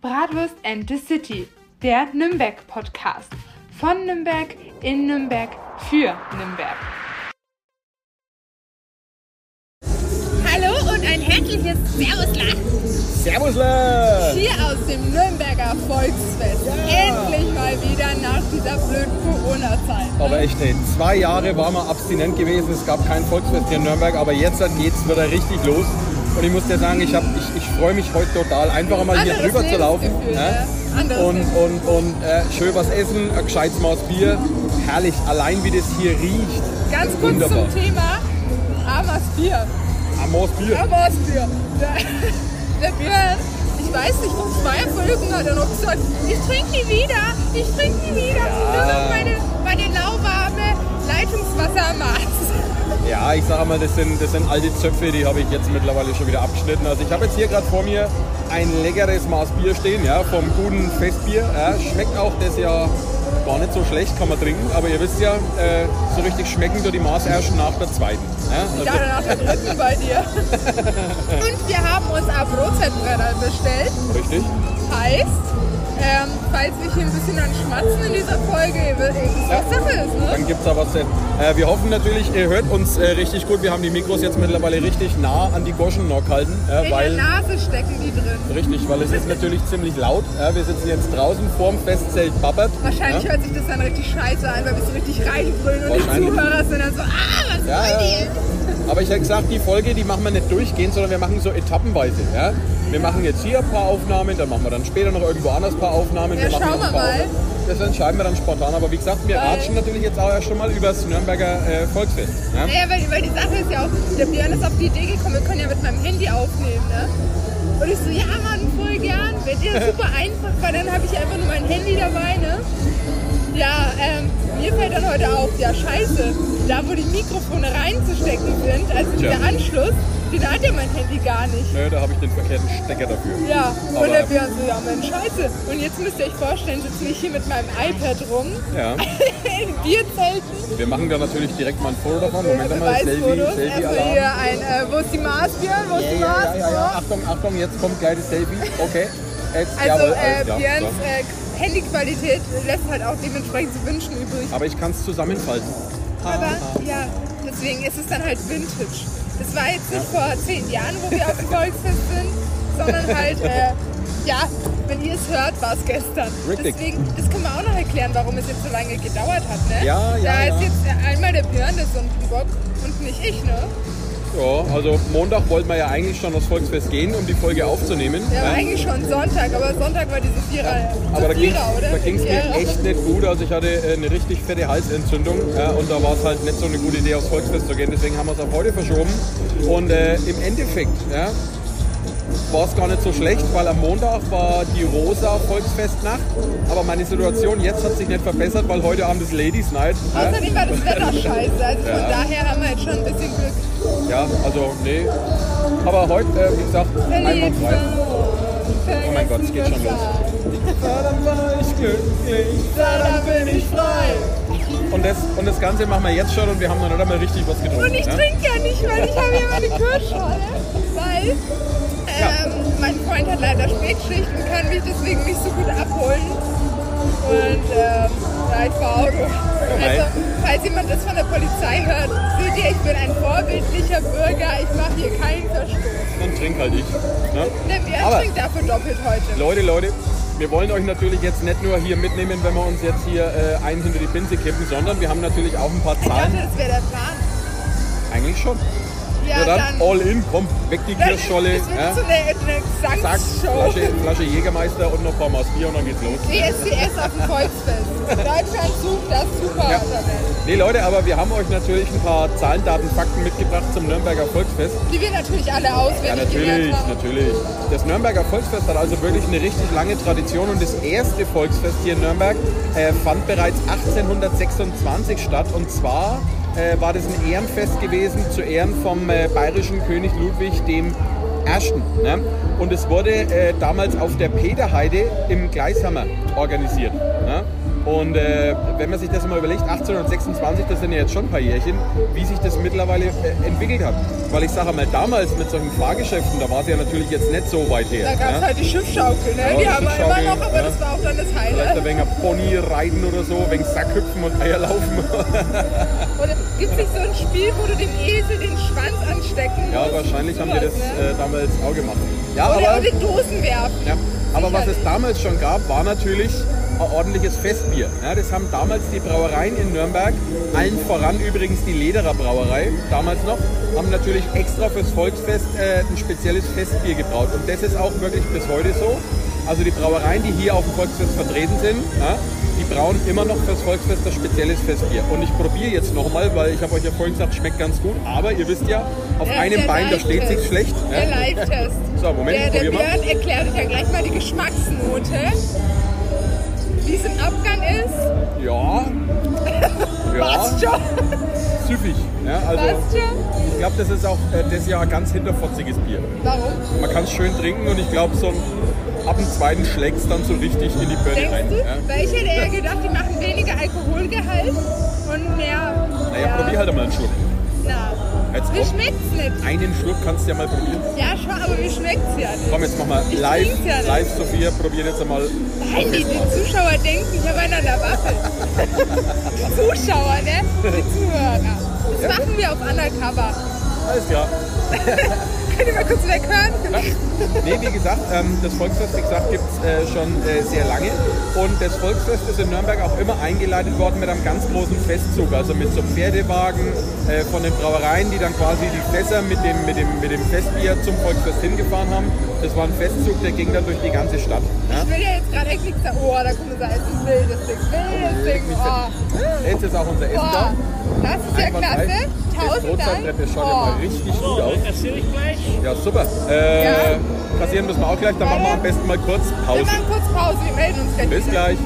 Bratwurst and the City, der Nürnberg-Podcast. Von Nürnberg, in Nürnberg, für Nürnberg. Hallo und ein herzliches Servusla Servusle! hier aus dem Nürnberger Volksfest. Endlich mal wieder nach dieser blöden Corona-Zeit. Aber echt, ey, zwei Jahre waren wir abstinent gewesen, es gab kein Volksfest hier in Nürnberg, aber jetzt geht es wieder richtig los. Und ich muss dir sagen, ich, hab- ich, ich freue mich heute total, einfach mal hier drüber zu laufen. Ne? ja. Und, und, und äh, schön was essen, ein gescheites Maß Bier. Herrlich, allein wie das hier riecht. Ganz kurz Wunderbar. zum Thema Amers Bier. Maß Bier. Amers Bier. Der, der Björn, ich weiß nicht, vor zwei Folgen hat er noch gesagt, ich trinke nie wieder, ich trinke nie wieder. Nur noch meine, meine lauwarme Leitungswassermaß. Ja, ich sage mal, das sind, das sind alte Zöpfe, die habe ich jetzt mittlerweile schon wieder abgeschnitten. Also ich habe jetzt hier gerade vor mir ein leckeres Maß Bier stehen, ja, vom guten Festbier. Ja, schmeckt auch das ja gar nicht so schlecht, kann man trinken. Aber ihr wisst ja, äh, so richtig schmecken tut die Maß erst nach der zweiten. Ja, Ja, also, nach der dritten bei dir. Und wir haben uns ein Brotzeitbrenner bestellt. richtig. Heißt, ähm, falls wir hier ein bisschen an Schmatzen in dieser Folge, was Sache ist, ne? Dann gibt es da was. Äh, wir hoffen natürlich, ihr hört uns äh, richtig gut. Wir haben die Mikros jetzt mittlerweile richtig nah an die Goschen noch gehalten. Ja, In weil, der Nase stecken die drin. Richtig, weil es ist natürlich ziemlich laut. Ja, wir sitzen jetzt draußen vorm Festzelt Babbert. Wahrscheinlich ja. hört sich das dann richtig scheiße an, weil wir so richtig reinbrüllen und die. Zuhörer sind dann so, ah, was Ja, wollen ja, die? ja. Aber ich hätte gesagt, die Folge, die machen wir nicht durchgehend, sondern wir machen so etappenweise. Ja? Wir machen jetzt hier ein paar Aufnahmen, dann machen wir dann später noch irgendwo anders ein paar Aufnahmen. Ja, wir machen schauen wir mal. Das entscheiden wir dann spontan. Aber wie gesagt, wir ratschen natürlich jetzt auch erst schon mal über das Nürnberger äh, Volksfest. Ja? Naja, weil, weil die Sache ist ja auch, der Björn ist auf die Idee gekommen, wir können ja mit meinem Handy aufnehmen, ne? Und ich so, ja Mann, voll gern. Wird ja super einfach, weil dann habe ich einfach nur mein Handy dabei, ne? Ja, ähm, mir fällt dann heute auf, ja scheiße, da wo die Mikrofone reinzustecken sind, also Tja. der Anschluss, den hat ja mein Handy gar nicht. Nö, da habe ich den verkehrten Stecker dafür. Ja, Aber- und der Björn so, ja Mensch, scheiße. Und jetzt müsst ihr euch vorstellen, sitze ich hier mit meinem iPad rum, Ja. in Bierzelten, Wir machen da natürlich direkt mal ein Foto davon. Moment Selfie, Beweisfotos. Selfie Erstmal Alarm. hier ein, äh, wo ist die Maß, Björn? Wo ist Ja, die Maß? ja, ja, ja. Achtung, Achtung, jetzt kommt gleich das Selfie. Okay. Jetzt, Also jawohl, äh. Björns äh, Handyqualität lässt halt auch dementsprechend zu wünschen übrig. Aber ich kann es zusammenfalten. Aber ja, deswegen ist es dann halt Vintage. Das war jetzt nicht vor zehn Jahren, wo wir auf dem Volksfest sind, sondern halt, äh, ja, wenn ihr es hört, war es gestern. Richtig. Deswegen, das können wir auch noch erklären, warum es jetzt so lange gedauert hat, ne? Ja, ja, Da ist ja. jetzt einmal der Björn, der Sündenbock und nicht ich, ne? Ja, also Montag wollten wir ja eigentlich schon aufs Volksfest gehen, um die Folge aufzunehmen. Ja, Ja. eigentlich schon Sonntag, aber Sonntag war diese Vierer. Aber da ging ging's mir echt nicht gut. Also ich hatte äh, eine richtig fette Halsentzündung ja, und da war es halt nicht so eine gute Idee, aufs Volksfest zu gehen. Deswegen haben wir es auf heute verschoben. Und äh, im Endeffekt ja, war es gar nicht so schlecht, weil am Montag war die rosa Volksfestnacht. Aber meine Situation jetzt hat sich nicht verbessert, weil heute Abend ist Ladies Night. ja. Außerdem war das Wetter scheiße. Also von Ja. daher haben wir jetzt schon ein bisschen Glück. Ja, also nee. Aber heute, äh, wie gesagt, einwandfrei. Oh mein Gott, es geht schon los. Dann war ich glücklich, Dann bin ich frei. Und das, und das Ganze machen wir jetzt schon und wir haben noch nicht einmal richtig was getrunken. Und ich ne? trinke ja nicht, weil ich habe ja meine Kirschschale. Weil ähm, mein Freund hat leider Spätschicht und kann mich deswegen nicht so gut abholen. Und ähm, ja, ich fahre Auto. Also, falls jemand das von der Polizei hört, seht ihr, ich bin ein vorbildlicher Bürger. Ich mache hier keinen Verstoß. Dann trink halt ich. Ne? Der Björn Aber trinkt dafür doppelt heute. Leute, Leute, wir wollen euch natürlich jetzt nicht nur hier mitnehmen, wenn wir uns jetzt hier äh, einen hinter die Pinse kippen, sondern wir haben natürlich auch ein paar Ich dachte, Zahlen. das wäre der Plan. Eigentlich schon. Ja, Ja, dann, all in, komm, weg die Das Kirschscholle. ist Ja? so eine, eine Gesangsshow. Flasche, Flasche Jägermeister und noch ein paar Maß Bier und dann geht's los. DSCS auf dem Volksfest. Deutschland sucht das super Ja. Nee, Leute, aber wir haben euch natürlich ein paar Zahlen, Daten, Fakten mitgebracht zum Nürnberger Volksfest. Die wir natürlich alle Ja, auswendig natürlich, gelernt haben. natürlich. Das Nürnberger Volksfest hat also wirklich eine richtig lange Tradition und das erste Volksfest hier in Nürnberg äh, fand bereits 1826 statt und zwar äh, war das ein Ehrenfest gewesen zu Ehren vom äh, bayerischen König Ludwig dem Ersten. Ne? Und es wurde äh, damals auf der Peterheide im Gleishammer organisiert. Ne? Und äh, wenn man sich das mal überlegt, 1826, das sind ja jetzt schon ein paar Jährchen, wie sich das mittlerweile äh, entwickelt hat. Weil ich sage mal, damals mit solchen Fahrgeschäften, da war es ja natürlich jetzt nicht so weit her. Da gab es ne? halt die Schiffschaukel, ne? Ja, die haben wir immer noch, aber ja. das war auch dann das Vielleicht ein Highlight. wenig Pony reiten oder so, wegen Sackhüpfen und Eier laufen. Oder gibt es nicht so ein Spiel, wo du dem Esel den Schwanz anstecken ja, wahrscheinlich haben die das ne? äh, damals auch gemacht. Ja, Oder, aber, oder Dosen werfen. ja, aber was es damals schon gab, war natürlich ein ordentliches Festbier. Ja, das haben damals die Brauereien in Nürnberg, allen voran übrigens die Lederer Brauerei, damals noch, haben natürlich extra fürs Volksfest äh, ein spezielles Festbier gebraut. Und das ist auch wirklich bis heute so. Also die Brauereien, die hier auf dem Volksfest vertreten sind, ja, die brauen immer noch fürs Volksfest ein spezielles Festbier. Und ich probiere jetzt nochmal, weil ich habe euch ja vorhin gesagt, schmeckt ganz gut. Aber ihr wisst ja, auf Der- einem der Bein, da steht sich schlecht. Der ja. Live-Test. So, Moment, der, ich der probier mal. Björn erklärt euch ja gleich mal die Geschmacksnote. Abgang ist. Ja. Ja, Passt schon. süffig. Ja, also, Passt schon. ich glaube, das ist auch äh, das Jahr ganz hinterfotziges Bier. Warum? Man kann es schön trinken und ich glaube, so ein, ab dem zweiten schlägt es dann so richtig in die Birne rein. du? Ja. Weil ich hätte eher gedacht, die machen weniger Alkoholgehalt und mehr. Naja, probier halt einmal einen Schluck. Jetzt mir schmeckt's nicht. Einen Schluck kannst du ja mal probieren. Ja, schon, aber mir schmeckt's ja nicht. Komm, jetzt mach mal Ich live, trink's ja nicht. live Sophia, probier jetzt einmal. Nein, die, die Zuschauer denken, ich habe einen an der Waffe. die Zuschauer, ne? Die Zuhörer. Das machen wir auf Undercover. Alles klar. Könnt ihr mal kurz weghören? Nee, wie gesagt, ähm, das Volksfest, wie gesagt, gibt es äh, schon äh, sehr lange. Und das Volksfest ist in Nürnberg auch immer eingeleitet worden mit einem ganz großen Festzug. Also mit so Pferdewagen äh, von den Brauereien, die dann quasi die Fässer mit dem, mit, dem, mit dem Festbier zum Volksfest hingefahren haben. Das war ein Festzug, der ging dann durch die ganze Stadt. Ja? Ich will ja jetzt gerade echt nichts sagen. Oh, da kommt unser erstes wildes Ding. Wildes Ding. Oh. Jetzt ist auch unser Essen da. Das ist ja klasse. Das Tausend Dank. Brotzeitbrett, das schaut ja Oh. mal richtig gut aus. Gleich. Ja, super. Äh, Ja. Kassieren müssen wir auch gleich, dann machen wir am besten mal kurz Wir Pause. machen kurz Pause. Wir melden uns gleich. Bis wieder. gleich.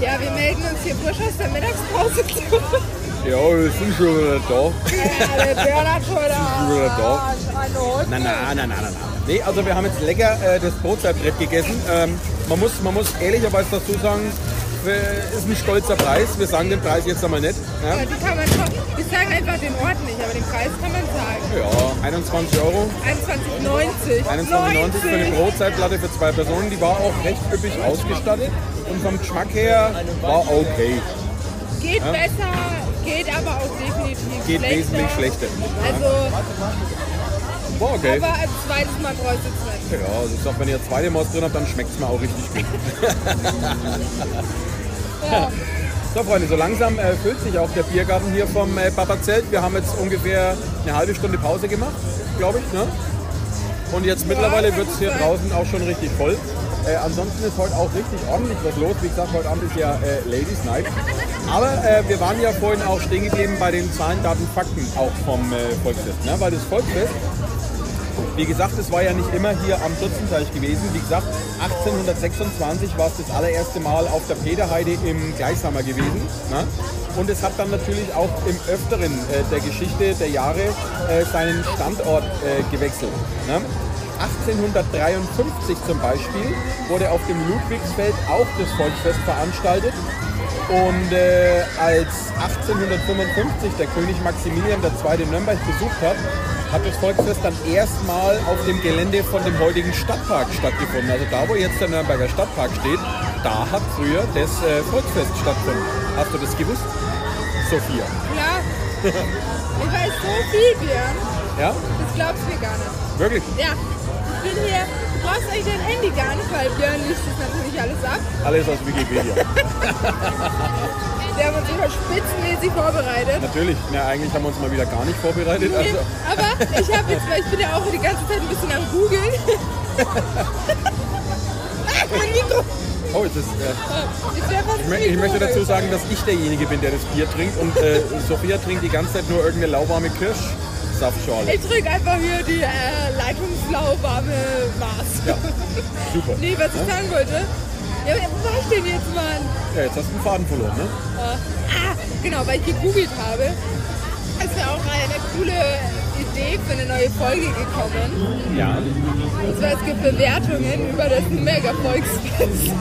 Ja, wir melden uns hier frisch aus der Mittagspause. Ja, wir sind schon wieder da. ja, der Björn hat schon wieder da. Nein, nein, nein, nein, nein. Nee, also wir haben jetzt lecker äh, das Brotzeitbrett gegessen. Ähm, man, muss, man muss ehrlicherweise dazu sagen, ist ein stolzer Preis. Wir sagen den Preis jetzt einmal nicht. Ja, Ja, die kann man schon. Wir sagen einfach den Ort nicht, aber den Preis kann man sagen. ja 21 Euro. 21,90. 21,90 für eine Brotzeitplatte für zwei Personen. Die war auch recht üppig ausgestattet. Und vom Geschmack her war okay. Geht besser, geht aber auch definitiv Geht schlechter. wesentlich schlechter. Also, War okay. aber als zweites Mal bräuchte es nicht. Ja, also ich sag, wenn ihr zweite Maus drin habt, dann schmeckt es mir auch richtig gut. Ja. So Freunde, so langsam äh, füllt sich auch der Biergarten hier vom äh, Papa-Zelt. Wir haben jetzt ungefähr eine halbe Stunde Pause gemacht, glaube ich. Ne? Und jetzt mittlerweile wird es hier draußen auch schon richtig voll. Äh, ansonsten ist heute auch richtig ordentlich was los. Wie gesagt, heute Abend ist ja äh, Ladies Night. Aber äh, wir waren ja vorhin auch stehen geblieben bei den Zahlen, Daten, Fakten auch vom äh, Volksfest. Ne? Weil das Volksfest wie gesagt, es war ja nicht immer hier am Dutzenteich gewesen. Wie gesagt, 1826 war es das allererste Mal auf der Peterheide im Gleichhammer gewesen. Ne? Und es hat dann natürlich auch im Öfteren äh, der Geschichte der Jahre äh, seinen Standort äh, gewechselt. Ne? 1853 zum Beispiel wurde auf dem Ludwigsfeld auch das Volksfest veranstaltet. Und äh, als 1855 der König Maximilian II. Nürnberg besucht hat, hat das Volksfest dann erstmal auf dem Gelände von dem heutigen Stadtpark stattgefunden. Also da, wo jetzt der Nürnberger Stadtpark steht, da hat früher das äh, Volksfest stattgefunden. Hast du das gewusst, Sophia? Ja. Ich weiß so viel, Björn. Ja? Das glaubst du mir gar nicht. Wirklich? Ja. Ich bin hier. Du brauchst eigentlich dein Handy gar nicht, weil Björn liest das natürlich alles ab. Alles aus Wikipedia. Der hat uns immer spitzenmäßig vorbereitet. Natürlich. Na, eigentlich haben wir uns mal wieder gar nicht vorbereitet. Also, Aber ich habe jetzt, weil ich bin ja auch die ganze Zeit ein bisschen am Googeln. oh, ist, äh, Ich, wär fast ich, ich möchte dazu sagen, dass ich derjenige bin, der das Bier trinkt und äh, Sophia trinkt die ganze Zeit nur irgendeine lauwarme Kirschsaftschorle. Ich drücke einfach hier die äh, leitungslauwarme Maß. Ja, super. Nee, was ich sagen wollte. Ja, wo war ich denn jetzt, Mann? Ja, jetzt hast du einen Faden verloren, ne? Ah, genau, weil ich gegoogelt habe. Ist mir auch eine coole Idee für eine neue Folge gekommen. Ja. Und zwar, es gibt Bewertungen über das Mega-Volksfest.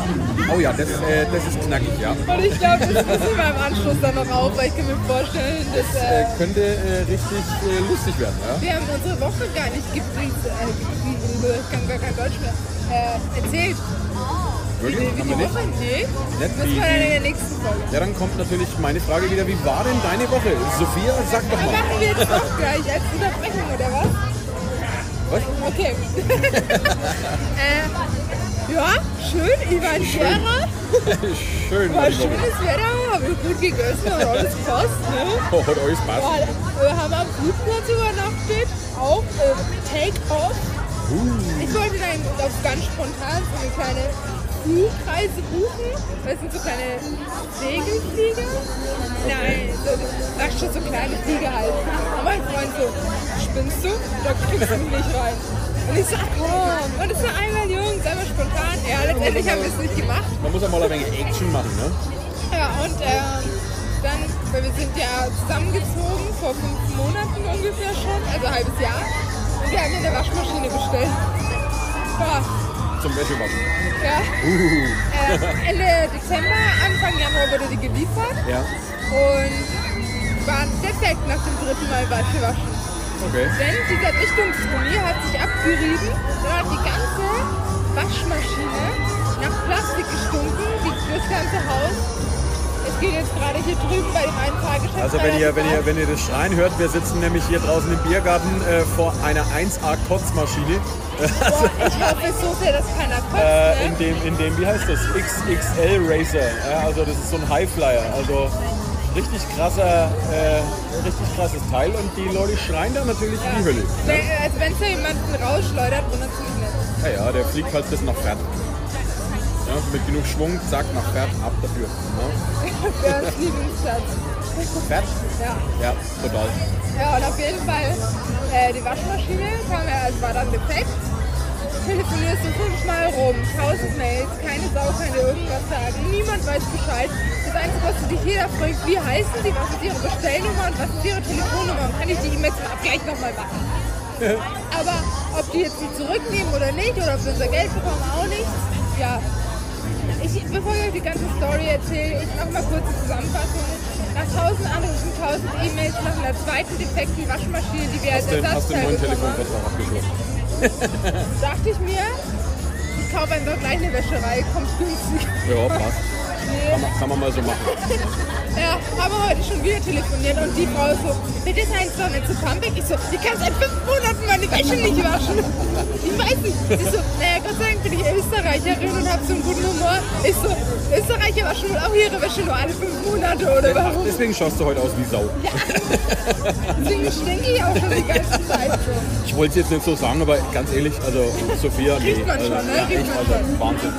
Oh ja, das, äh, das ist knackig, ja. Und ich glaube, das müssen wir im Anschluss dann noch auf, weil ich kann mir vorstellen, dass Äh, äh, könnte äh, richtig äh, lustig werden, ja. wir haben unsere Woche gar nicht gebrieft, äh, ich kann gar kein Deutsch mehr, äh, erzählt. Wirklich? Wie, Haben wie wir nicht? Woche? Nee. Das war in der nächsten Folge. Ja, dann kommt natürlich meine Frage wieder, wie war denn deine Woche? Sophia, sag doch Das mal. machen wir jetzt doch gleich als Unterbrechung, oder was? Was? Okay. äh, ja, schön, Ivan Scherer. Schön War war schönes Wetter, haben wir gut gegessen, hat alles passt, ne? Oh, hat euch Spaß. Ja, wir haben am Flugplatz übernachtet, auch äh, Take-Off. Uh. Ich wollte dann ganz spontan so eine kleine Flugreise buchen. Das sind so kleine Segelflieger. Nein, so, ach schon so kleine Flieger halt. Und mein Freund so, spinnst du? Da kriegst du nicht rein. Und ich sag, komm, und es war einmal Jungs, einmal spontan. Ja, letztendlich haben wir es nicht gemacht. Man muss auch mal ein wenig Action machen, ne? Ja, und ähm, dann, weil wir sind ja zusammengezogen vor fünf Monaten ungefähr schon, also ein halbes Jahr. Und wir haben hier eine Waschmaschine bestellt. Ja, Zum Wäschewaschen. Ja. Uh. Äh, Ende Dezember, Anfang Januar wurde die geliefert Ja, und war defekt nach dem dritten Mal Wäsche waschen. okay. Denn dieser Dichtungsgummi hat sich abgerieben und hat die ganze Waschmaschine nach Plastik gestunken, wie das ganze Haus. Es geht jetzt gerade hier drüben bei dem einen Fahrgeschäft. Also wenn ihr, wenn, ihr, wenn ihr das Schreien hört, wir sitzen nämlich hier draußen im Biergarten äh, vor einer 1A-Kotzmaschine. Boah, ich hoffe so sehr, dass keiner kotzt. Äh, in, ne? dem, in dem, wie heißt das? XXL Racer. Ja, also das ist so ein Highflyer. Also richtig krasser, äh, richtig krasses Teil und die Leute schreien da natürlich wie die Hölle. Ne, Also wenn es ja jemanden rausschleudert, wundert es mich nicht. Ja, ja, der fliegt halt bis nach Pferd. Ja, mit genug Schwung, zack, nach Pferd, ab dafür. Ja. Björns Lieblingsplatz. Pferd? Ja. Ja, total. ja, und auf jeden Fall äh, die Waschmaschine kam ja, also war dann defekt. Telefonierst du fünfmal rum, tausend Mails, keine Sau kann dir irgendwas sagen, niemand weiß Bescheid. Das Einzige, was du dich jeder fragt, wie heißen sie, was ist ihre Bestellnummer und was ist ihre Telefonnummer und kann ich die E-Mail zum Abgleich nochmal machen. Aber ob die jetzt die zurücknehmen oder nicht oder ob wir unser Geld bekommen, auch nicht. Ja. Ich, bevor ich euch die ganze Story erzähle, ich mache mal kurz die Zusammenfassung. Nach tausend Anrufen, tausend E-Mails nach einer zweiten defekten Waschmaschine, die wir als Ersatzteil bekommen haben, dachte ich mir, ich kaufe einfach gleich eine Wäscherei, kommt günstig. Ja, passt. Kann man, kann man mal so machen. Ja, haben wir heute schon wieder telefoniert und die Frau so, bitte seien Sie doch nicht zu pumpig. Ich so, die kann seit fünf Monaten meine Wäsche nicht waschen. Ich weiß nicht. Sie so, naja, Gott sei Dank bin ich Österreicherin und habe so einen guten Humor. Ich so, Österreicher waschen wohl auch ihre Wäsche nur alle fünf Monate oder Ach, warum? deswegen schaust du heute aus wie Sau. Deswegen stinke ich auch schon die ganze Zeit so. Ich wollte es jetzt nicht so sagen, aber ganz ehrlich, also Sophia, nee. Riecht man also, schon, ne? Ja, Riecht echt, man also schon. Wahnsinn.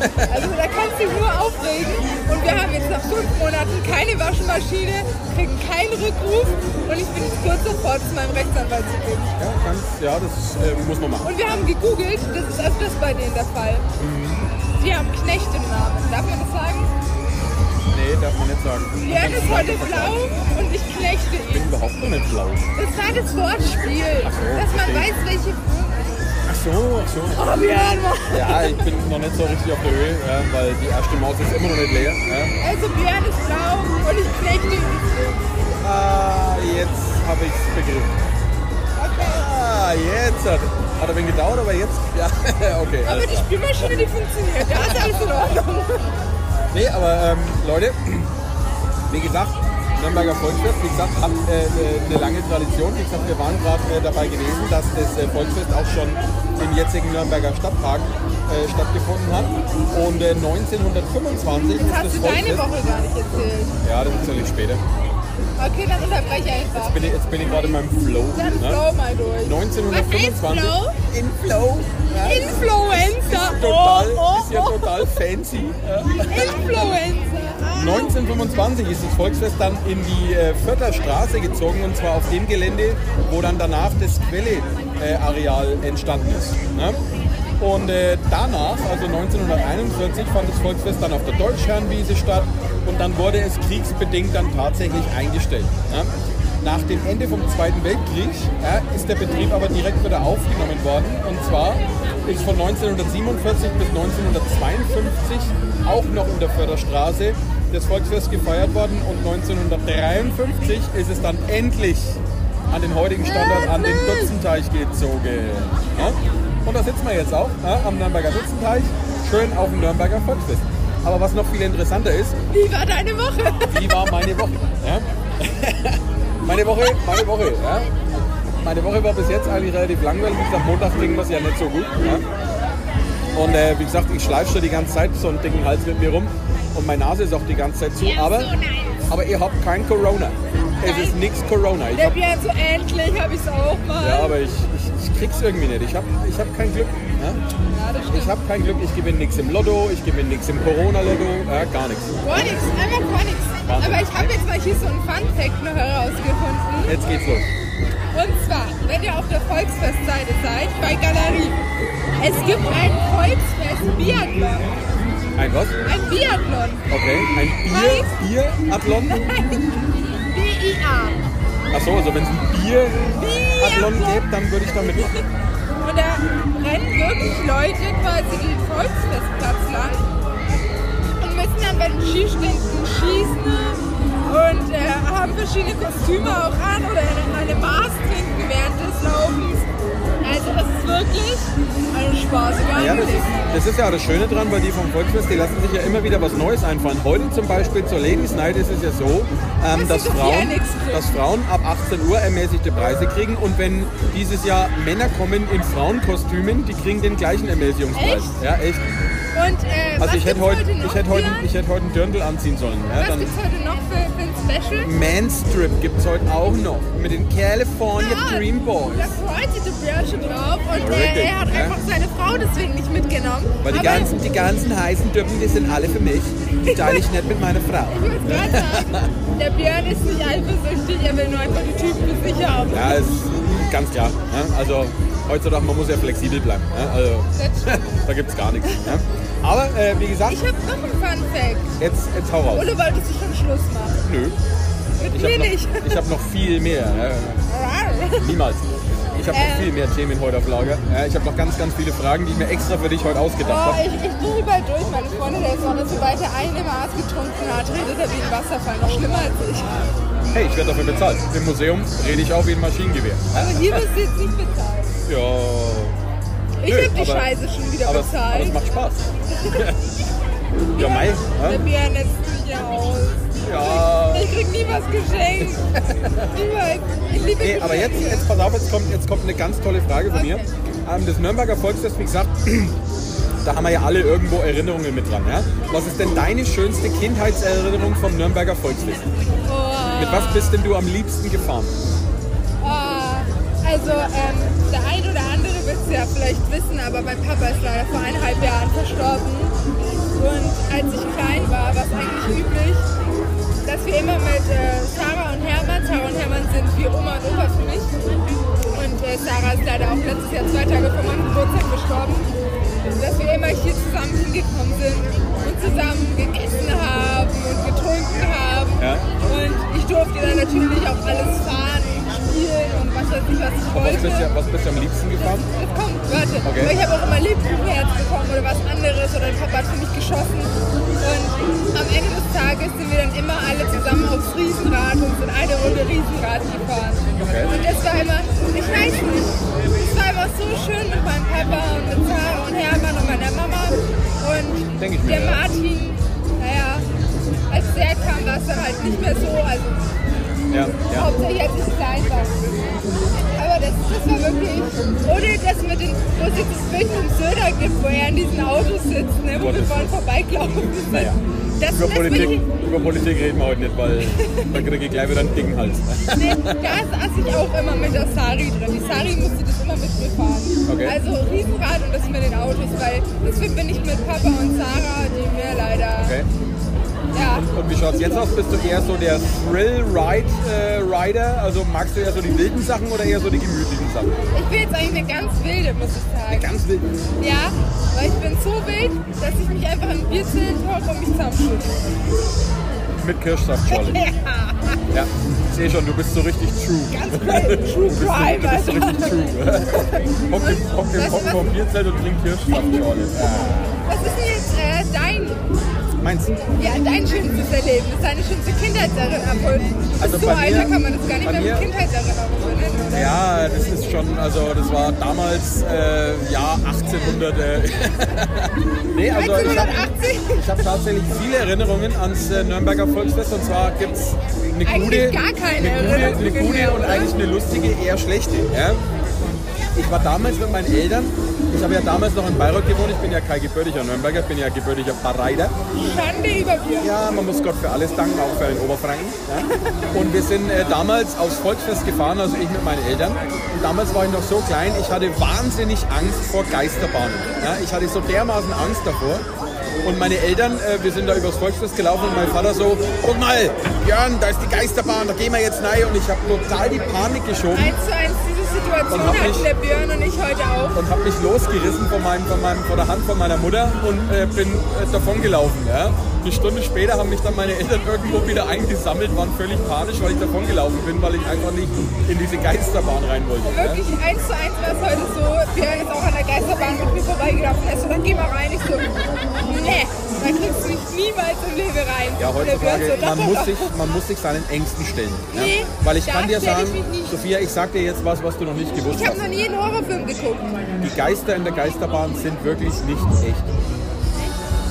Ja. Also da kannst du dich nur aufregen. Und wir haben jetzt nach fünf Monaten keine Waschmaschine, kriegen keinen Rückruf und ich bin jetzt kurz davor, zu meinem Rechtsanwalt zu gehen. Ja, ganz, ja, das äh, muss man machen. Und wir haben gegoogelt, das ist öfters bei denen der Fall. Die haben Knecht im Namen. Darf man das sagen? Nee, darf man nicht sagen. Björn ist heute blau und ich knechte Ich bin ihn. überhaupt nicht blau. Das war das Wortspiel, so, dass man weiß, welche. So, ach so. Oh, Björn, Mann. Ja, ich bin noch nicht so richtig auf der Höhe, ja, weil die erste Maus ist immer noch nicht leer. Ja. Also Björn ist blau und ich knechte ihn. Ah, jetzt habe ich es begriffen. Okay. Ah, jetzt hat, hat er ein wenig gedauert, aber jetzt, ja, okay, Aber die klar. Spülmaschine, die funktioniert. Da ist alles in Ordnung. Nee, aber ähm, Leute, wie gesagt, Nürnberger Volksfest, wie gesagt, hat äh, äh, eine lange Tradition. Wie gesagt, wir waren gerade äh, dabei gewesen, dass das äh, Volksfest auch schon im jetzigen Nürnberger Stadtpark äh, stattgefunden hat. Und äh, 1925 ist Hast das du deine Volksfest. Woche gar nicht erzählt? Ja, das erzähle ich später. Okay, dann unterbreche ich einfach. Jetzt bin ich, jetzt bin ich gerade in meinem Flow. Dann ne? flow mal durch. 1925. Was ist Flow? In Flow. Ja, Influencer. total, Oh, ist ja oh, total fancy. Oh. Influencer. Ah. 1925 ist das Volksfest dann in die äh, Vierter Straße gezogen und zwar auf dem Gelände, wo dann danach das Quelle-Areal entstanden ist. Ne? Und äh, danach, also 1941, fand das Volksfest dann auf der Deutschherrenwiese statt und dann wurde es kriegsbedingt dann tatsächlich eingestellt. Ne? nach dem Ende vom Zweiten Weltkrieg ja, ist der Betrieb aber direkt wieder aufgenommen worden. Und zwar ist von 1947 bis 1952 auch noch in der Förderstraße das Volksfest gefeiert worden und 1953 ist es dann endlich an den heutigen Standort an den Dutzenteich gezogen. Ja? Und da sitzen wir jetzt auch ja, am Nürnberger Dutzenteich, schön auf dem Nürnberger Volksfest. Aber was noch viel interessanter ist, Wie war deine Woche? wie war meine Woche? Ja? meine Woche, meine Woche, ja? Meine Woche war bis jetzt eigentlich relativ langweilig. Wie gesagt, Montag ging das ja nicht so gut. Ja? Und äh, wie gesagt, ich schleife schon die ganze Zeit so einen dicken Hals mit mir rum. Und meine Nase ist auch die ganze Zeit zu. Aber, aber ihr habt kein Corona. Es ist nichts Corona. Ich Der hab, Björn so endlich habe ich es auch mal. ja, aber ich, ich, ich krieg's irgendwie nicht. Ich habe ich hab kein Glück. Ja? Ja, das stimmt. Ich habe kein Glück. Ich gewinne nichts im Lotto. Ich gewinne nichts im Corona-Lotto. Ja, gar nichts. Gar nichts, einfach gar nichts. Wahnsinn. Aber ich habe jetzt mal hier so einen Fun-Fact noch herausgefunden. Jetzt geht's los. Und zwar, wenn ihr auf der Volksfestseite seid, bei Galerie, es gibt ein Volksfest-Biathlon. Ein was? Ein Biathlon. Okay. Ein Bier, Bier-Athlon? B-I-A. Achso, also wenn es ein Bier-Athlon gäbe, dann würde ich da mitmachen. Und da rennen wirklich Leute quasi den Volksfestplatz lang und müssen dann bei den Skiständen schießen und äh, haben verschiedene Kostüme auch an oder eine, eine Maß trinken während des Laufens. Also das ist wirklich eine spaßige Ja, das ist, das ist ja das Schöne dran, weil die vom Volksfest, die lassen sich ja immer wieder was Neues einfallen. Heute zum Beispiel zur Ladies Night ist es ja so, ähm, Dass dass, Frauen, dass Frauen ab 18 Uhr ermäßigte Preise kriegen und wenn dieses Jahr Männer kommen in Frauenkostümen, die kriegen den gleichen Ermäßigungspreis. Echt? Ja, echt. Und äh, Also ich hätte gibt's heute, ich hätte heute, ich hätte heute einen Dirndl anziehen sollen. Ja, Was dann gibt's heute noch für, für ein Special? Manstrip gibt es heute auch noch mit den California Ja, Dream Boys. Da freut sich der Björn schon drauf und äh, er hat ja. einfach seine Frau deswegen nicht mitgenommen. Weil die Aber ganzen, die ganzen heißen Düppen, die sind alle für mich. Die teile ich nicht mit meiner Frau. Ich gerade sagen, der Björn ist nicht eifersüchtig, er will nur einfach die Typen für sich haben. Ja, ist ganz klar. Also heutzutage, man muss ja flexibel bleiben. Also da gibt es gar nichts. Aber äh, wie gesagt, Ich habe noch einen Fun Fact. jetzt, jetzt hau raus. Oder wolltest du schon Schluss machen? Nö. Mit Ich mir habe nicht. noch, ich hab noch viel mehr. Äh, niemals. Ich habe noch Ähm. viel mehr Themen heute auf Lager. Ja, ich habe noch ganz, ganz viele Fragen, die ich mir extra für dich heute ausgedacht Oh, habe. ich, ich drehe bald durch, meine Freundin der Sonne. Sobald er eine Maß getrunken hat, redet er wie ein Wasserfall. Noch schlimmer als ich. Hey, ich werde dafür bezahlt. Im Museum rede ich auch wie ein Maschinengewehr. Aber hier wirst du jetzt nicht bezahlt. Ja. Ich Nö, habe die Scheiße schon wieder Aber, es- aber es bezahlt. macht Spaß. ja. Der Ja? Björn netzt mich aus. ja. Ich krieg nie was geschenkt. Niemals. Ich liebe Nee, aber jetzt, jetzt pass auf, jetzt kommt, jetzt kommt eine ganz tolle Frage von mir. Okay. Ähm, das Nürnberger Volksfest, wie gesagt, da haben wir ja alle irgendwo Erinnerungen mit dran. Ja? Was ist denn deine schönste Kindheitserinnerung vom Nürnberger Volksfest? Oh, Mit was bist denn du am liebsten gefahren? oh, also, ähm, der ein oder andere es ja vielleicht wissen, aber mein Papa ist leider vor eineinhalb Jahren verstorben. Und als ich klein war, war es eigentlich üblich, dass wir immer mit äh, Sarah und Hermann, Sarah und Hermann sind wie Oma und Opa für mich. Und äh, Sarah ist leider auch letztes Jahr zwei Tage vor meinem Geburtstag gestorben. Dass wir immer hier zusammen hingekommen sind und zusammen gegessen haben und getrunken haben. Ja. Und ich durfte dann natürlich auch alles fahren spielen und was weiß ich, was ich Was wollte. bist, du, was bist du am liebsten gefahren? Es kommt, warte. Okay. Aber ich habe auch immer Lebkuchenherz bekommen oder was anderes oder Papa hat für mich geschossen. Und am Ende des Tages sind wir dann immer alle zusammen aufs Riesenrad und sind eine Runde Riesenrad gefahren. Okay. Und das war immer, ich weiß nicht, es war immer so schön mit meinem Papa und mit Sarah und Hermann und meiner Mama. Und mir, der ja. Martin, naja, als der kam, war es dann halt nicht mehr so. Also Ja, ja. Hauptsächlich als ich klein war. Aber das, das war wirklich. Oder das mit den, wo es jetzt das Bild vom Söder gibt, wo er in diesen Autos sitzt, ne, wo wir vorhin vorbeigelaufen sind. Naja. Das, Über das Politik, will über Politik reden wir heute nicht, weil dann kriege ich gleich wieder einen dicken Hals. ich, nee, da saß ich auch immer mit der Sari drin. Die Sari musste das immer mit mir fahren. Okay. Also Riesenrad und das mit den Autos, weil das bin ich mit Papa und Sarah, die mir leider. Okay. Ja. Und wie schaut es jetzt aus? Bist du eher so der Thrill-Ride-Rider? also magst du eher so die wilden Sachen oder eher so die gemütlichen Sachen? Ich bin jetzt eigentlich eine ganz wilde, muss ich sagen. Ganz wild. Ja, weil ich bin so wild, dass ich mich einfach in Bierzelt hocke und mich zusammenschütte. mit Kirschsaftschorle. Ja, ich sehe schon, du bist so richtig true. Ganz. True Crime, Du bist so Alter. richtig true. Hock im, hock im, hock vom Bierzelt und trink Kirschsaftschorle. Was ist denn jetzt äh, dein, Meinst du? ja, dein schönstes Erlebnis, deine schönste Kindheitserinnerung? Bis Also so Alter kann man das gar nicht mehr mit Kindheitserinnerung benennen, oder? Ja, das ist schon, also das war damals äh, Jahr 1800. Äh. nee, also ich habe 1980? ich hab tatsächlich viele Erinnerungen ans äh, Nürnberger Volksfest und zwar gibt es eine Eigentlich gute, gar keine eine gute, eine gute und eigentlich eine lustige, eher schlechte. Ja? Ich war damals mit meinen Eltern, ich habe ja damals noch in Bayreuth gewohnt, ich bin ja kein gebürtiger Nürnberger, ich bin ja gebürtiger Bareider. Schande über Bier. Ja, man muss Gott für alles danken, auch für den Oberfranken. Ja. Und wir sind äh, damals aufs Volksfest gefahren, also ich mit meinen Eltern. Und damals war ich noch so klein, ich hatte wahnsinnig Angst vor Geisterbahnen. Ja. Ich hatte so dermaßen Angst davor. Und meine Eltern, äh, wir sind da übers Volksfest gelaufen und mein Vater so, guck mal, Björn, da ist die Geisterbahn, da gehen wir jetzt rein. Und ich habe total die Panik geschoben Eins zu eins diese Situation Und hatten mich- der Björn und ich heute auch. und habe mich losgerissen von, meinem, von, meinem, von der Hand von meiner Mutter und äh, bin äh, davon gelaufen. Ja. Eine Stunde später haben mich dann meine Eltern irgendwo wieder eingesammelt, waren völlig panisch, weil ich davon gelaufen bin, weil ich einfach nicht in diese Geisterbahn rein wollte. Ja. Wirklich eins zu eins war es heute so. Björn ist auch an der Geisterbahn mit mir vorbeigelaufen. Er so, dann geh mal rein. Ich so, nee, da kriegst du mich niemals im Leben rein. Ja, heutzutage, so, man muss, sich, man muss sich seinen Ängsten stellen. Ja. Nee, Weil ich kann dir ich sagen, nicht. Sophia, ich sag dir jetzt was, was du noch nicht gewusst Ich habe hast. noch nie einen Horrorfilm geguckt. Die Geister in der Geisterbahn sind wirklich nicht echt.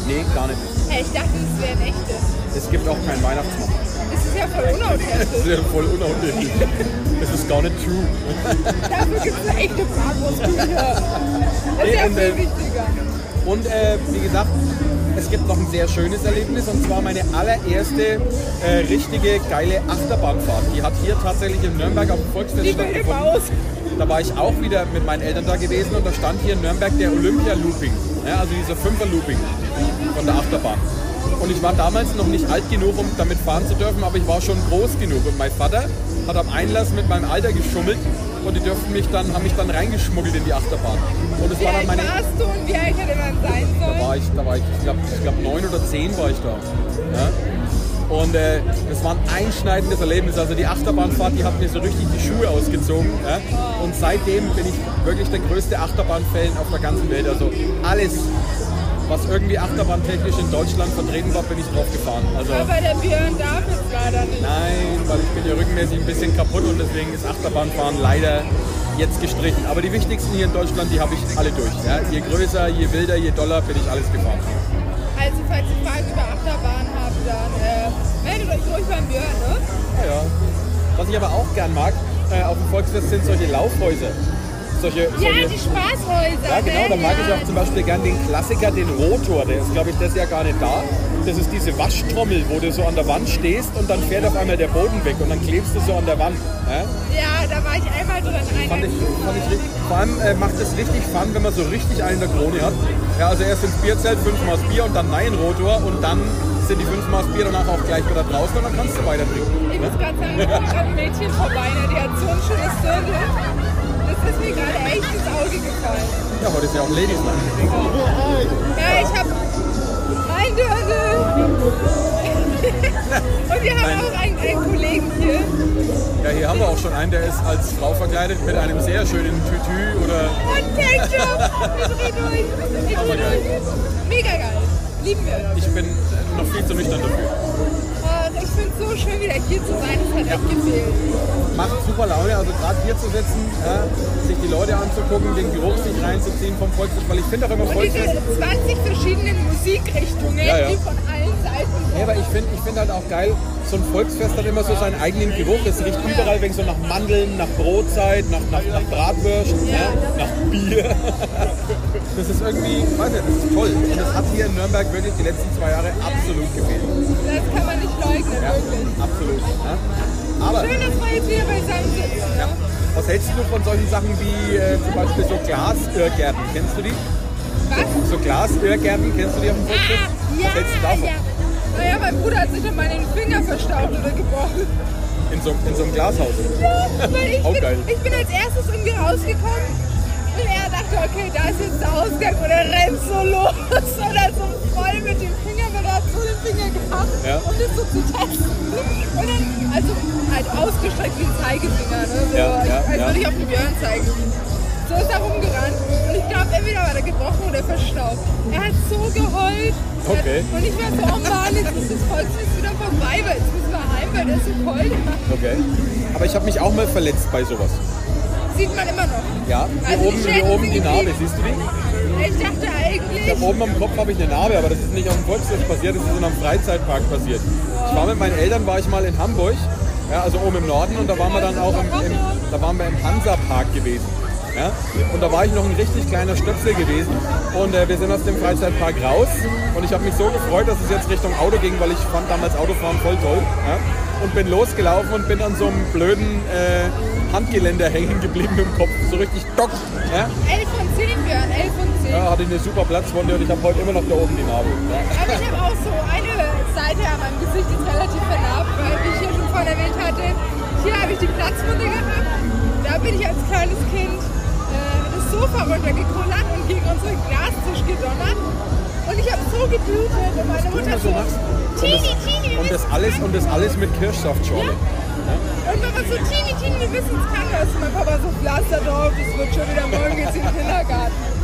Nee, gar nicht. Hey, ich dachte, es wären echte. Es gibt auch keinen Weihnachtsmann. Das ist ja voll Das unauthentisch. ist ja voll unauthentisch. Das ist gar nicht true. Dafür gibt es eine echte Bratwurstküche. Das ist Nee, ja und, viel äh, wichtiger. Und äh, wie gesagt, es gibt noch ein sehr schönes Erlebnis und zwar meine allererste äh, richtige geile Achterbahnfahrt. Die hat hier tatsächlich in Nürnberg auf dem Volksfest stattgefunden. Da war ich auch wieder mit meinen Eltern da gewesen und da stand hier in Nürnberg der Olympia Looping. Ja, also dieser Fünfer Looping von der Achterbahn. Und ich war damals noch nicht alt genug, um damit fahren zu dürfen, aber ich war schon groß genug. Und mein Vater hat am Einlass mit meinem Alter geschummelt und die dürften mich dann, haben mich dann reingeschmuggelt in die Achterbahn. Und es war dann meine. warst du und wie alt hätte man sein Da sollen? war ich, da war ich, ich glaube, ich glaub, neun oder zehn war ich da. Ja? Und äh, das war ein einschneidendes Erlebnis. Also die Achterbahnfahrt, die hat mir so richtig die Schuhe ausgezogen. Ja? Und seitdem bin ich wirklich der größte Achterbahnfan auf der ganzen Welt. Also alles, was irgendwie achterbahntechnisch in Deutschland vertreten war, bin ich drauf gefahren. Also Aber der Björn darf jetzt leider nicht. nein, weil ich bin ja rückenmäßig ein bisschen kaputt und deswegen ist Achterbahnfahren leider jetzt gestrichen. Aber die wichtigsten hier in Deutschland, die habe ich alle durch. Ja? Je größer, je wilder, je doller bin ich alles gefahren. Also, falls ihr Fragen über Achterbahn habt, dann äh, meldet euch ruhig beim Björn, ne? Ja, ja. Was ich aber auch gern mag, äh, auf dem Volksfest sind solche Laufhäuser. Solche, Ja, solche, die Spaßhäuser. ja genau, ne? da mag ich Ja, auch zum Beispiel gern den Klassiker, den Rotor. Der ist, glaube ich, das Jahr gar nicht da. Das ist diese Waschtrommel, wo du so an der Wand stehst und dann fährt auf einmal der Boden weg und dann klebst du so an der Wand. Ja? Ja, da war ich einmal drin. Fand ich, fand ich richtig. Vor allem äh, macht es richtig Fun, wenn man so richtig einen in der Krone hat. Ja, also erst ins Bierzelt, fünfmal das Bier und dann nein Rotor und dann sind die fünfmal das Bier danach auch gleich wieder draußen und dann kannst du weiter trinken. Ich muss gerade sagen, kommt gerade ein Mädchen vorbei, ne? die hat so ein schönes Dirndl. Das ist mir gerade echt ins Auge gefallen. Ja, heute ist ja auch Ladies Night. Ja, ich habe ein Dirndl. Und wir haben auch einen, einen Kollegen hier. Ja, hier haben wir auch schon einen, der ist als Frau verkleidet mit einem sehr schönen Tütü oder Und Ketchup. Mega geil. Lieben wir. ich bin noch viel zu nüchtern dafür. Ich finde es so schön, wieder hier zu sein. Das hat echt gefehlt. Macht super Laune, also gerade hier zu sitzen, ja, sich die Leute anzugucken, den Geruch sich reinzuziehen vom Volksfest, weil ich finde auch immer Und diese Volksfest. 20 verschiedenen Musikrichtungen, Ja, ja. die von allen Seiten Ja, kommen. aber ich finde ich find halt auch geil, so ein Volksfest hat immer so seinen eigenen Geruch. Es riecht überall wegen so nach Mandeln, nach Brotzeit, nach, nach, nach Bratwürst, ja. nach Bier. Das ist irgendwie, weiß nicht, das ist toll. Und das hat hier in Nürnberg wirklich die letzten zwei Jahre absolut gefehlt. Das kann man nicht leugnen, Ja, wirklich. absolut. Ja. Aber Schön, dass wir jetzt wieder beisammen sitzen. ja, Ne? was hältst du von solchen Sachen wie äh, zum Beispiel so Glasirrgärten? Kennst du die? Was? So Glasirrgärten, kennst du die auf dem Volksfest? Ah, ja, was hältst du davon? ja. Naja, mein Bruder hat sich dann mal den Finger verstaucht oder gebrochen. In, so, in so einem Glashaus. Ja, weil ich, Auch bin, geil. ich bin als erstes irgendwie rausgekommen dachte, okay, da ist jetzt der Ausgang und er rennt so los und er so voll mit dem Finger, weil er hat so den Finger gehabt ja. und ist so zu testen. Und dann, also halt ausgestreckt wie ein Zeigefinger, ne? so, ja, ja, als würde ich auf den Björn zeigen. So ist er rumgerannt und ich glaube, entweder war er gebrochen oder verstaubt. Er hat so geheult. Okay. Hat, und ich war so, oh Mann, jetzt ist das Volksfest wieder vorbei, weil jetzt müssen wir heim, weil der so voll. Okay. Aber ich habe mich auch mal verletzt bei sowas. Sieht man immer noch. Ja, hier Also oben, hier oben die Narbe, siehst du die? Ich dachte eigentlich, Ich hab oben am Kopf habe ich eine Narbe, aber das ist nicht auf dem Volksfest passiert, das ist in einem Freizeitpark passiert. Ich war mit meinen Eltern, war ich mal in Hamburg, ja, also oben im Norden, und da waren wir dann auch im, im, da waren wir im Hansa-Park gewesen. Ja? Und da war ich noch ein richtig kleiner Stöpsel gewesen und äh, wir sind aus dem Freizeitpark raus und ich habe mich so gefreut, dass es jetzt Richtung Auto ging, weil ich fand damals Autofahren voll toll. Ja? Und bin losgelaufen und bin an so einem blöden äh, Handgeländer hängen geblieben im Kopf, so richtig dock. Ja? 11 von 10 Björn, 11 von 10. Ja, hatte ich eine super Platzwunde und ich habe heute immer noch da oben die Narbe. Ja. Aber ich habe auch so eine Seite an meinem Gesicht, die ist relativ vernarbt, weil, wie ich ja schon vorhin erwähnt hatte, hier habe ich die Platzwunde gehabt. Da bin ich als kleines Kind äh, das Sofa runtergekullert und gegen unseren Glastisch gedonnert. Und ich habe so geblutet und meine Mutter so. Und das, und das alles und das alles mit Kirschsaftschorle. Und Mama so, Tini, Tini, wir müssen ins Krankenhaus. Und mein Papa so, Pflaster drauf, das wird schon wieder morgen geht's in den Kindergarten.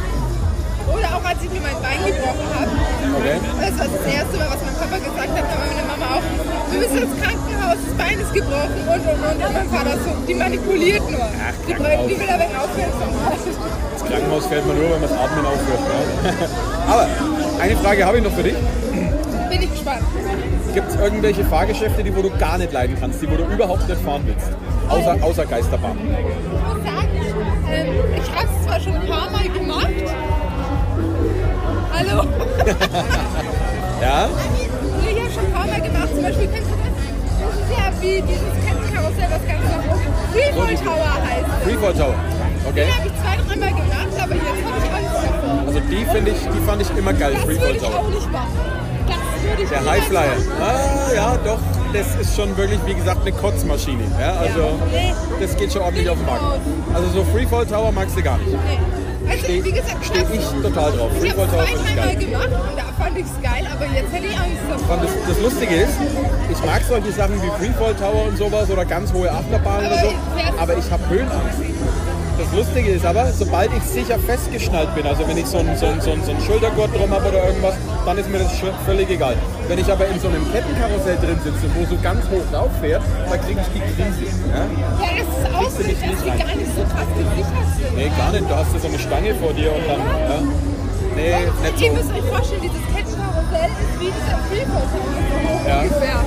Oder auch als ich mir mein Bein gebrochen habe. Okay. Das war das erste Mal, was mein Papa gesagt hat, aber meine Mama auch. Wir müssen ins Krankenhaus, das Bein ist gebrochen und und und. Und mein Vater so, die manipuliert nur. die, Krankenhaus. die will aber Aufmerksamkeit. Das Krankenhaus fällt man nur, wenn man das Atmen aufhört. Ja. Aber eine Frage habe ich noch für dich. Bin ich gespannt. Gibt es irgendwelche Fahrgeschäfte, die wo du gar nicht leiden kannst, die wo du überhaupt nicht fahren willst? Außer, außer Geisterbahn. Ich muss sagen, ähm, ich habe es zwar schon ein paar Mal gemacht. Hallo? Ja? Ich habe schon ein paar Mal gemacht. Zum Beispiel kennst du das? Das ist ja wie dieses Kettenkarussell, was ganz nach oben. Freefall Tower heißt. es. Freefall Tower. Okay. Den habe ich zwei, dreimal gemacht, aber jetzt habe ich Angst davor. Also die finde ich, die fand ich immer geil, Das Freefall würde ich Tower. auch nicht machen. Der Highflyer. Ah, ja, doch. Das ist schon wirklich, wie gesagt, eine Kotzmaschine. Ja, also, das geht schon ordentlich auf den Markt. Also so Freefall Tower magst du gar nicht. Also, wie gesagt, Stehe ich total drauf. Ich habe dreimal geil. gemacht und da fand ich es geil, aber jetzt hätte ich Angst davor. Das, das Lustige ist, ich mag solche Sachen wie Freefall Tower und sowas oder ganz hohe Achterbahnen oder so, aber ich habe Höhenangst. Das Lustige ist aber, sobald ich sicher festgeschnallt bin, also wenn ich so einen so einen- so einen- so einen Schultergurt drum habe oder irgendwas, dann ist mir das völlig egal. Wenn ich aber in so einem Kettenkarussell drin sitze, wo so ganz hoch rauf fährt, da kriege ich die Krise. Ja? Ja, das ist auch du so, dass nicht die rein. gar nicht so krass gesichert sind. Nee, gar nicht. Da hast du so eine Stange vor dir und dann. Ja. Nee, nicht Ihr so. müsst euch vorstellen, dieses Kettenkarussell ist wie dieser hoch Ja. ungefähr.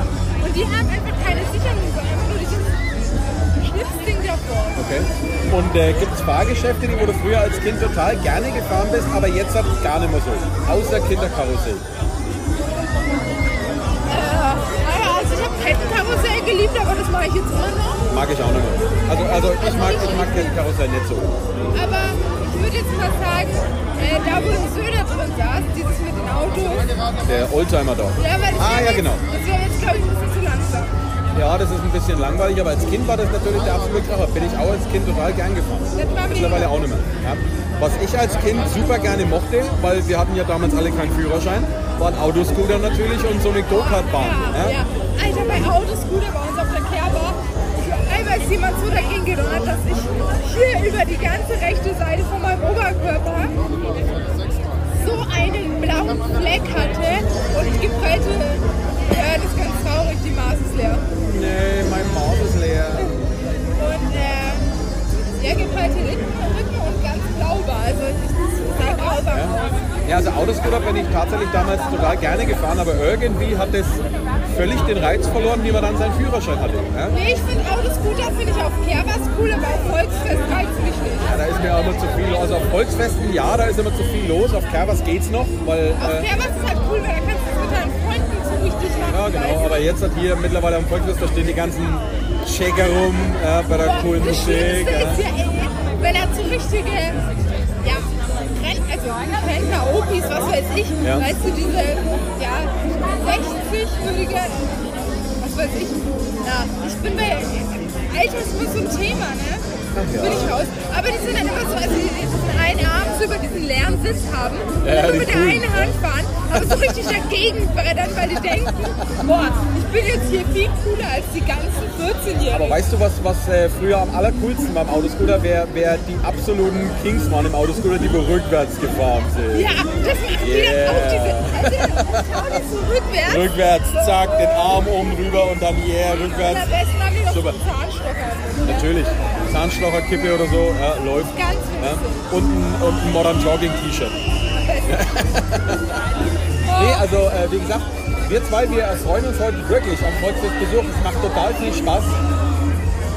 Und die haben einfach keine Sicherung, sondern nur dieses Schnipsding davor. Okay. Und äh, gibt es Fahrgeschäfte, die wo du früher als Kind total gerne gefahren bist, aber jetzt hat gar nicht mehr so? Außer Kinderkarussell. Naja, also ich habe Kettenkarussell geliebt, aber das mache ich jetzt immer noch. Mag ich auch nicht mehr. Also, also ich mag, ich mag Kinderkarussell nicht so. Aber ich würde jetzt mal sagen, äh, da wo der Söder drin saß, dieses mit den Autos. Der Oldtimer da. Ja, Ah, ja, genau. Das wäre jetzt, glaube ich, ein bisschen zu langsam. Ja, das ist ein bisschen langweilig, aber als Kind war das natürlich der absolute Kracher. Bin ich auch als Kind total gern gefahren. War. Mittlerweile auch nicht mehr. Ja. Was ich als Kind super gerne mochte, weil wir hatten ja damals alle keinen Führerschein, waren Autoscooter natürlich und so eine Go-Kart-Bahn. Ja, ja. Alter, bei Autoscooter bei uns auf der Kerber, einmal ist jemand so dagegen gedonnert, dass Autoscooter bin ich tatsächlich damals total gerne gefahren, aber irgendwie hat es völlig den Reiz verloren, wie man dann seinen Führerschein hatte. Ja? Nee, ich finde Autoscooter finde ich auf Kerbers cool, aber auf Volksfest reizt mich nicht. Ja, da ist mir auch immer zu viel los. Also auf Volksfesten, ja, da ist immer zu viel los. Auf Kerbers geht's noch, weil... Auf Äh, Kerbers ist halt cool, weil da kannst du es mit deinen Freunden so richtig machen. ja, genau, aber jetzt hat hier mittlerweile am Volksfest, da stehen die ganzen Checker rum, ja, bei der Boah, coolen das Musik. Schlimmste Ja. ist ja, ey, wenn er so richtige, Rentner, Opis, was weiß ich, Ja. weißt du, diese, ja, 60-jährige, was weiß ich, ja, ich bin bei, Alter ist immer so ein Thema, ne? Ja. Bin ich raus. Aber die sind dann immer so, also die diesen einen Arm so über diesen leeren Sitz haben und Ja, die mit der einen Hand fahren, aber so richtig dagegen brettern, weil die denken, boah, ich bin jetzt hier viel cooler als die ganzen 14-Jährigen. Aber weißt du, was, was äh, früher am allercoolsten beim Autoscooter wäre? Wer die absoluten Kings waren im Autoscooter, die wo rückwärts gefahren sind. ja, das machen die dann auch diese. Also, so rückwärts. Rückwärts, zack, den Arm oben rüber und dann yeah, Und rückwärts. am besten haben die noch Super. Zahnstocher. Natürlich. Zahnstocherkippe oder so, ja, läuft. Ganz Ja. witzig. Und, ein, und ein Modern Jogging T-Shirt. Nee, also äh, wie gesagt, wir zwei, wir freuen uns heute wirklich am Volksfestbesuch. Es macht total viel Spaß.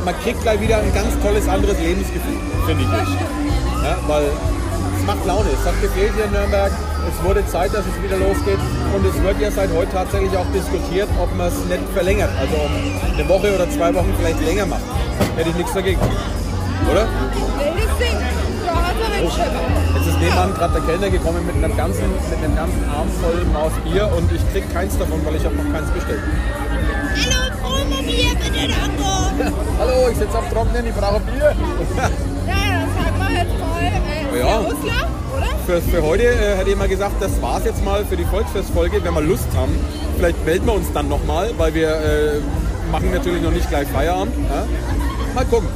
Man kriegt gleich wieder ein ganz tolles anderes Lebensgefühl, finde ich. Ja, weil es macht Laune. Es hat gefehlt hier in Nürnberg. Es wurde Zeit, dass es wieder losgeht. Und es wird ja seit heute tatsächlich auch diskutiert, ob man es nicht verlängert. Also um eine Woche oder zwei Wochen vielleicht länger macht. Hätte ich nichts dagegen. Oder? Wildes Ding. Hat Stefan. Jetzt ist nebenan gerade der Kellner gekommen mit einem ganzen, mit einem ganzen Arm voll Maß Bier und ich krieg keins davon, weil ich habe noch keins bestellt. Hallo, Promobier, bitte danke. Hallo, ich sitze am Trocknen, ich brauche Bier. Ja, dann sagen wir jetzt mal, äh, Ja. Oder? Für, für heute äh, hätte ich mal gesagt, das war's jetzt mal für die Volksfestfolge. Wenn wir Lust haben, vielleicht melden wir uns dann nochmal, weil wir äh, machen natürlich noch nicht gleich Feierabend. Ja? Mal gucken.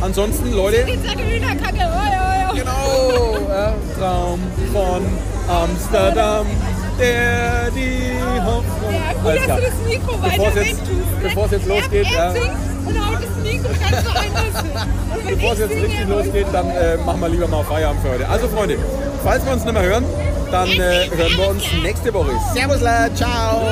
Ansonsten, Leute, Hühnerkacke, oh, ja, ja. Genau, ja, Traum von Amsterdam, der die Hoffnung. Ja, gut, dass du das Mikro weiter jetzt- weg tust. bevor's jetzt losgeht, Er, ja. er singt und haut das Mikro ganz woanders hin. Bevor es jetzt richtig losgeht, dann äh, machen wir lieber mal Feierabend für heute. Also Freunde, falls wir uns nicht mehr hören, dann äh, hören wir uns nächste Woche. Servus, la, ciao.